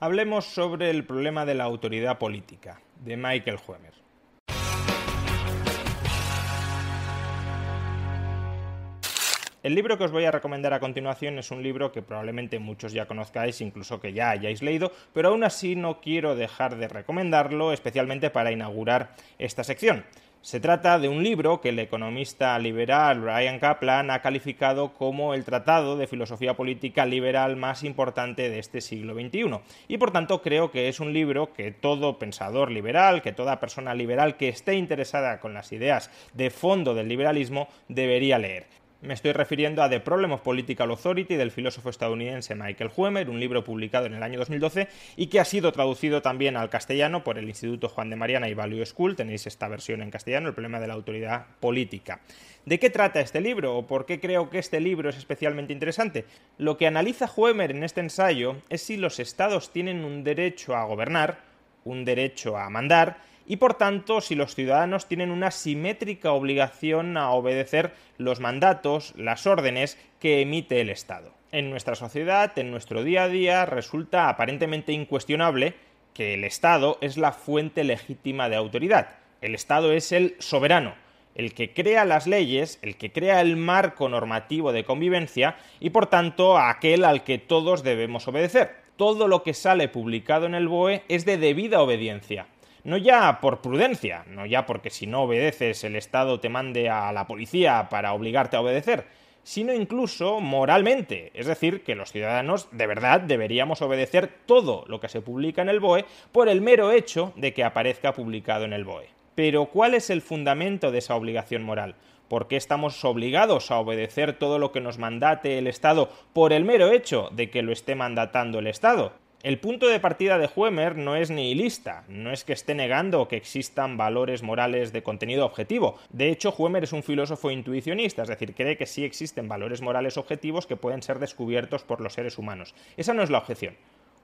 Hablemos sobre el problema de la autoridad política, de Michael Huemer. El libro que os voy a recomendar a continuación es un libro que probablemente muchos ya conozcáis, incluso que ya hayáis leído, pero aún así no quiero dejar de recomendarlo, especialmente para inaugurar esta sección. Se trata de un libro que el economista liberal Brian Kaplan ha calificado como el tratado de filosofía política liberal más importante de este siglo XXI. Y por tanto creo que es un libro que todo pensador liberal, que toda persona liberal que esté interesada con las ideas de fondo del liberalismo debería leer. Me estoy refiriendo a The Problem of Political Authority del filósofo estadounidense Michael Huemer, un libro publicado en el año 2012 y que ha sido traducido también al castellano por el Instituto Juan de Mariana y Value School. Tenéis esta versión en castellano, El problema de la autoridad política. ¿De qué trata este libro o por qué creo que este libro es especialmente interesante? Lo que analiza Huemer en este ensayo es si los estados tienen un derecho a gobernar, un derecho a mandar, y por tanto si los ciudadanos tienen una simétrica obligación a obedecer los mandatos, las órdenes que emite el Estado. En nuestra sociedad, en nuestro día a día, resulta aparentemente incuestionable que el Estado es la fuente legítima de autoridad. El Estado es el soberano, el que crea las leyes, el que crea el marco normativo de convivencia y por tanto aquel al que todos debemos obedecer. Todo lo que sale publicado en el BOE es de debida obediencia no ya por prudencia, no ya porque si no obedeces el Estado te mande a la policía para obligarte a obedecer, sino incluso moralmente, es decir, que los ciudadanos de verdad deberíamos obedecer todo lo que se publica en el BOE por el mero hecho de que aparezca publicado en el BOE. Pero ¿cuál es el fundamento de esa obligación moral? ¿Por qué estamos obligados a obedecer todo lo que nos mandate el Estado por el mero hecho de que lo esté mandatando el Estado? El punto de partida de Huemer no es nihilista, no es que esté negando que existan valores morales de contenido objetivo. De hecho, Huemer es un filósofo intuicionista, es decir, cree que sí existen valores morales objetivos que pueden ser descubiertos por los seres humanos. Esa no es la objeción.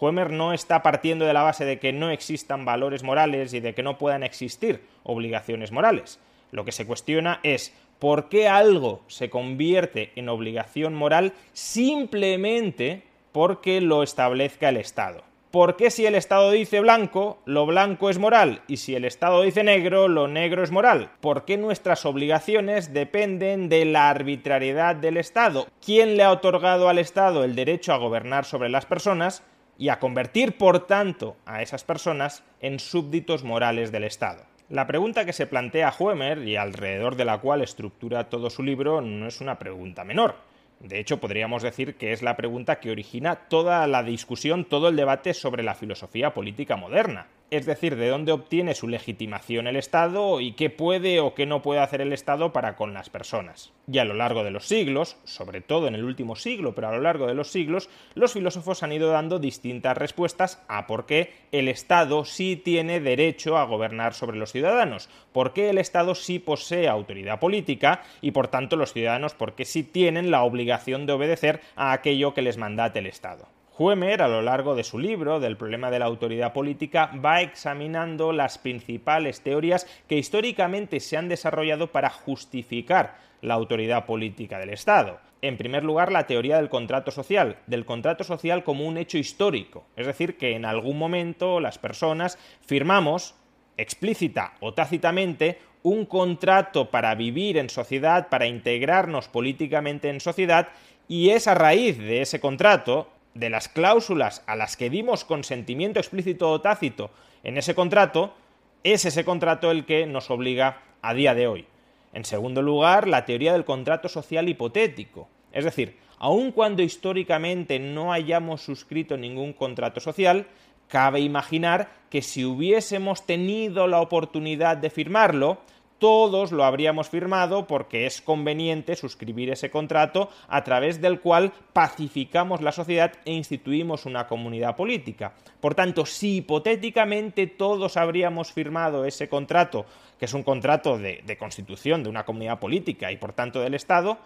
Huemer no está partiendo de la base de que no existan valores morales y de que no puedan existir obligaciones morales. Lo que se cuestiona es por qué algo se convierte en obligación moral simplemente porque lo establezca el Estado. ¿Por qué si el Estado dice blanco, lo blanco es moral? Y si el Estado dice negro, lo negro es moral. ¿Por qué nuestras obligaciones dependen de la arbitrariedad del Estado? ¿Quién le ha otorgado al Estado el derecho a gobernar sobre las personas y a convertir, por tanto, a esas personas en súbditos morales del Estado? La pregunta que se plantea Huemer y alrededor de la cual estructura todo su libro no es una pregunta menor. De hecho, podríamos decir que es la pregunta que origina toda la discusión, todo el debate sobre la filosofía política moderna es decir, de dónde obtiene su legitimación el Estado y qué puede o qué no puede hacer el Estado para con las personas. Y a lo largo de los siglos, sobre todo en el último siglo, pero a lo largo de los siglos, los filósofos han ido dando distintas respuestas a por qué el Estado sí tiene derecho a gobernar sobre los ciudadanos, por qué el Estado sí posee autoridad política y por tanto los ciudadanos por qué sí tienen la obligación de obedecer a aquello que les mandate el Estado. Huemer, a lo largo de su libro del problema de la autoridad política, va examinando las principales teorías que históricamente se han desarrollado para justificar la autoridad política del Estado. En primer lugar, la teoría del contrato social, del contrato social como un hecho histórico, es decir, que en algún momento las personas firmamos, explícita o tácitamente, un contrato para vivir en sociedad, para integrarnos políticamente en sociedad, y es a raíz de ese contrato, de las cláusulas a las que dimos consentimiento explícito o tácito en ese contrato, es ese contrato el que nos obliga a día de hoy. En segundo lugar, la teoría del contrato social hipotético. Es decir, aun cuando históricamente no hayamos suscrito ningún contrato social, cabe imaginar que si hubiésemos tenido la oportunidad de firmarlo, todos lo habríamos firmado porque es conveniente suscribir ese contrato a través del cual pacificamos la sociedad e instituimos una comunidad política. Por tanto, si hipotéticamente todos habríamos firmado ese contrato, que es un contrato de, constitución de una comunidad política y por tanto del Estado,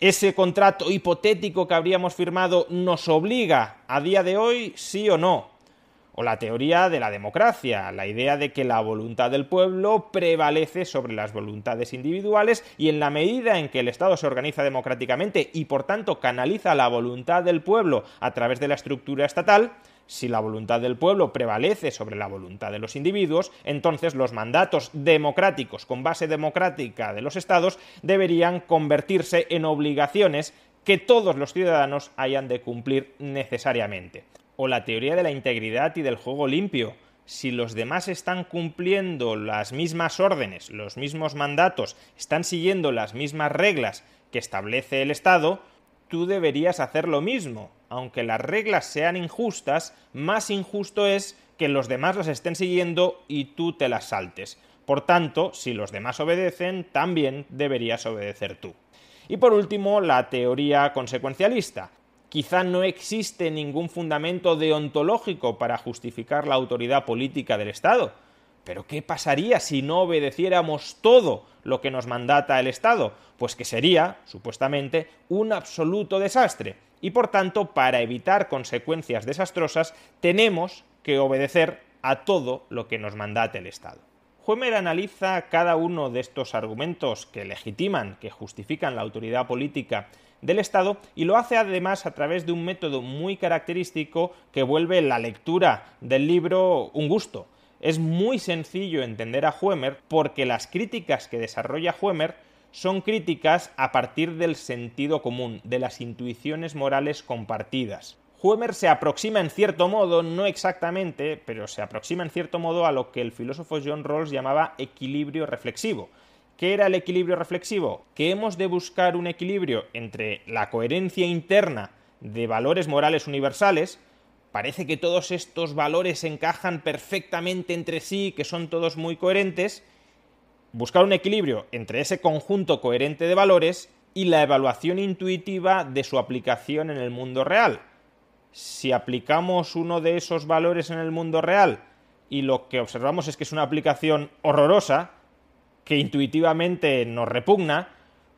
ese contrato hipotético que habríamos firmado nos obliga a día de hoy, sí o no, o la teoría de la democracia, la idea de que la voluntad del pueblo prevalece sobre las voluntades individuales y en la medida en que el Estado se organiza democráticamente y por tanto canaliza la voluntad del pueblo a través de la estructura estatal, si la voluntad del pueblo prevalece sobre la voluntad de los individuos, entonces los mandatos democráticos con base democrática de los estados deberían convertirse en obligaciones que todos los ciudadanos hayan de cumplir necesariamente o la teoría de la integridad y del juego limpio. Si los demás están cumpliendo las mismas órdenes, los mismos mandatos, están siguiendo las mismas reglas que establece el Estado, tú deberías hacer lo mismo. Aunque las reglas sean injustas, más injusto es que los demás las estén siguiendo y tú te las saltes. Por tanto, si los demás obedecen, también deberías obedecer tú. Y por último, la teoría consecuencialista quizá no existe ningún fundamento deontológico para justificar la autoridad política del Estado. Pero ¿qué pasaría si no obedeciéramos todo lo que nos mandata el Estado? Pues que sería, supuestamente, un absoluto desastre. Y por tanto, para evitar consecuencias desastrosas, tenemos que obedecer a todo lo que nos mandate el Estado. Huemer analiza cada uno de estos argumentos que legitiman, que justifican la autoridad política del Estado y lo hace además a través de un método muy característico que vuelve la lectura del libro un gusto. Es muy sencillo entender a Huemer porque las críticas que desarrolla Huemer son críticas a partir del sentido común, de las intuiciones morales compartidas. Huemer se aproxima en cierto modo, no exactamente, pero se aproxima en cierto modo a lo que el filósofo John Rawls llamaba equilibrio reflexivo, ¿Qué era el equilibrio reflexivo? Que hemos de buscar un equilibrio entre la coherencia interna de valores morales universales, parece que todos estos valores encajan perfectamente entre sí, que son todos muy coherentes, buscar un equilibrio entre ese conjunto coherente de valores y la evaluación intuitiva de su aplicación en el mundo real. Si aplicamos uno de esos valores en el mundo real y lo que observamos es que es una aplicación horrorosa, que intuitivamente nos repugna,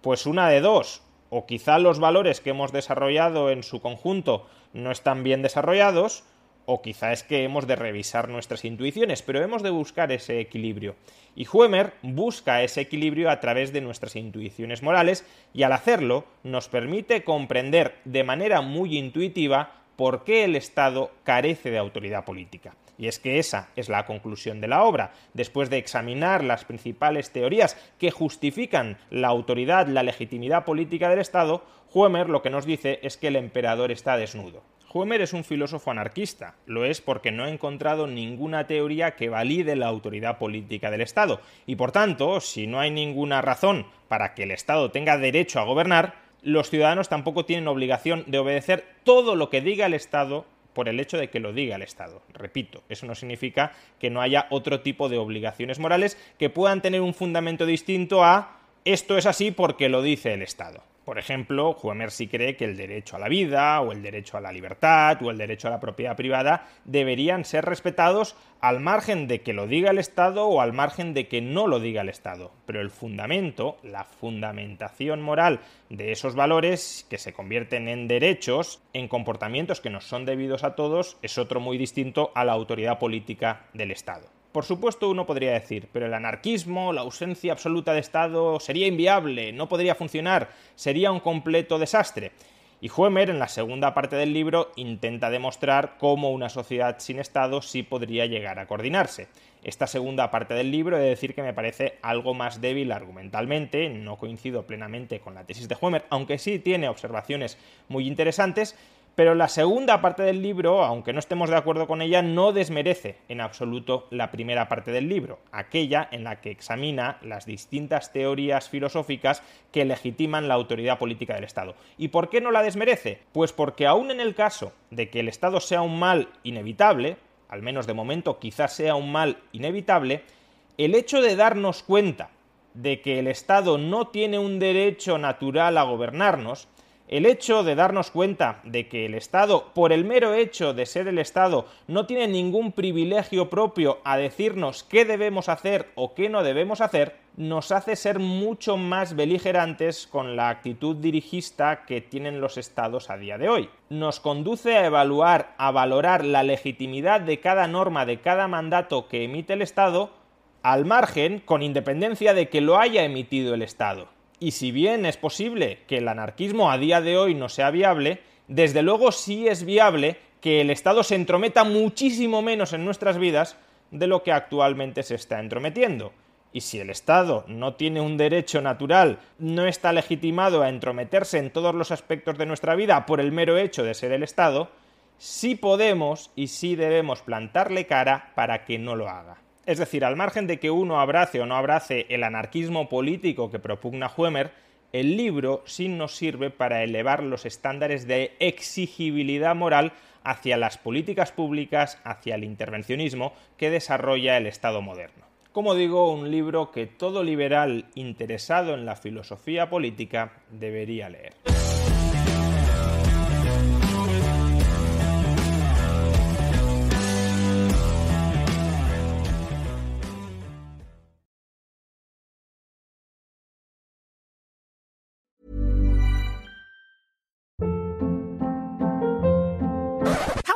pues una de dos, o quizá los valores que hemos desarrollado en su conjunto no están bien desarrollados, o quizá es que hemos de revisar nuestras intuiciones, pero hemos de buscar ese equilibrio. Y Huemer busca ese equilibrio a través de nuestras intuiciones morales y al hacerlo nos permite comprender de manera muy intuitiva por qué el Estado carece de autoridad política. Y es que esa es la conclusión de la obra. Después de examinar las principales teorías que justifican la autoridad, la legitimidad política del Estado, Huemer lo que nos dice es que el emperador está desnudo. Huemer es un filósofo anarquista, lo es porque no ha encontrado ninguna teoría que valide la autoridad política del Estado, y por tanto, si no hay ninguna razón para que el Estado tenga derecho a gobernar, los ciudadanos tampoco tienen obligación de obedecer todo lo que diga el Estado por el hecho de que lo diga el Estado. Repito, eso no significa que no haya otro tipo de obligaciones morales que puedan tener un fundamento distinto a esto es así porque lo dice el Estado. Por ejemplo, Huemer sí cree que el derecho a la vida, o el derecho a la libertad, o el derecho a la propiedad privada deberían ser respetados al margen de que lo diga el Estado o al margen de que no lo diga el Estado. Pero el fundamento, la fundamentación moral de esos valores que se convierten en derechos, en comportamientos que nos son debidos a todos, es otro muy distinto a la autoridad política del Estado. Por supuesto, uno podría decir, pero el anarquismo, la ausencia absoluta de Estado, sería inviable, no podría funcionar, sería un completo desastre. Y Huemer, en la segunda parte del libro, intenta demostrar cómo una sociedad sin Estado sí podría llegar a coordinarse. Esta segunda parte del libro he de decir que me parece algo más débil argumentalmente, no coincido plenamente con la tesis de Huemer, aunque sí tiene observaciones muy interesantes, pero la segunda parte del libro, aunque no estemos de acuerdo con ella, no desmerece en absoluto la primera parte del libro, aquella en la que examina las distintas teorías filosóficas que legitiman la autoridad política del Estado. ¿Y por qué no la desmerece? Pues porque aún en el caso de que el Estado sea un mal inevitable, al menos de momento quizás sea un mal inevitable, el hecho de darnos cuenta de que el Estado no tiene un derecho natural a gobernarnos, el hecho de darnos cuenta de que el Estado, por el mero hecho de ser el Estado, no tiene ningún privilegio propio a decirnos qué debemos hacer o qué no debemos hacer, nos hace ser mucho más beligerantes con la actitud dirigista que tienen los estados a día de hoy. Nos conduce a evaluar, a valorar la legitimidad de cada norma, de cada mandato que emite el Estado, al margen, con independencia de que lo haya emitido el Estado. Y si bien es posible que el anarquismo a día de hoy no sea viable, desde luego sí es viable que el Estado se entrometa muchísimo menos en nuestras vidas de lo que actualmente se está entrometiendo. Y si el Estado no tiene un derecho natural, no está legitimado a entrometerse en todos los aspectos de nuestra vida por el mero hecho de ser el Estado, sí podemos y sí debemos plantarle cara para que no lo haga. Es decir, al margen de que uno abrace o no abrace el anarquismo político que propugna Huemer, el libro sí nos sirve para elevar los estándares de exigibilidad moral hacia las políticas públicas, hacia el intervencionismo que desarrolla el Estado moderno. Como digo, un libro que todo liberal interesado en la filosofía política debería leer.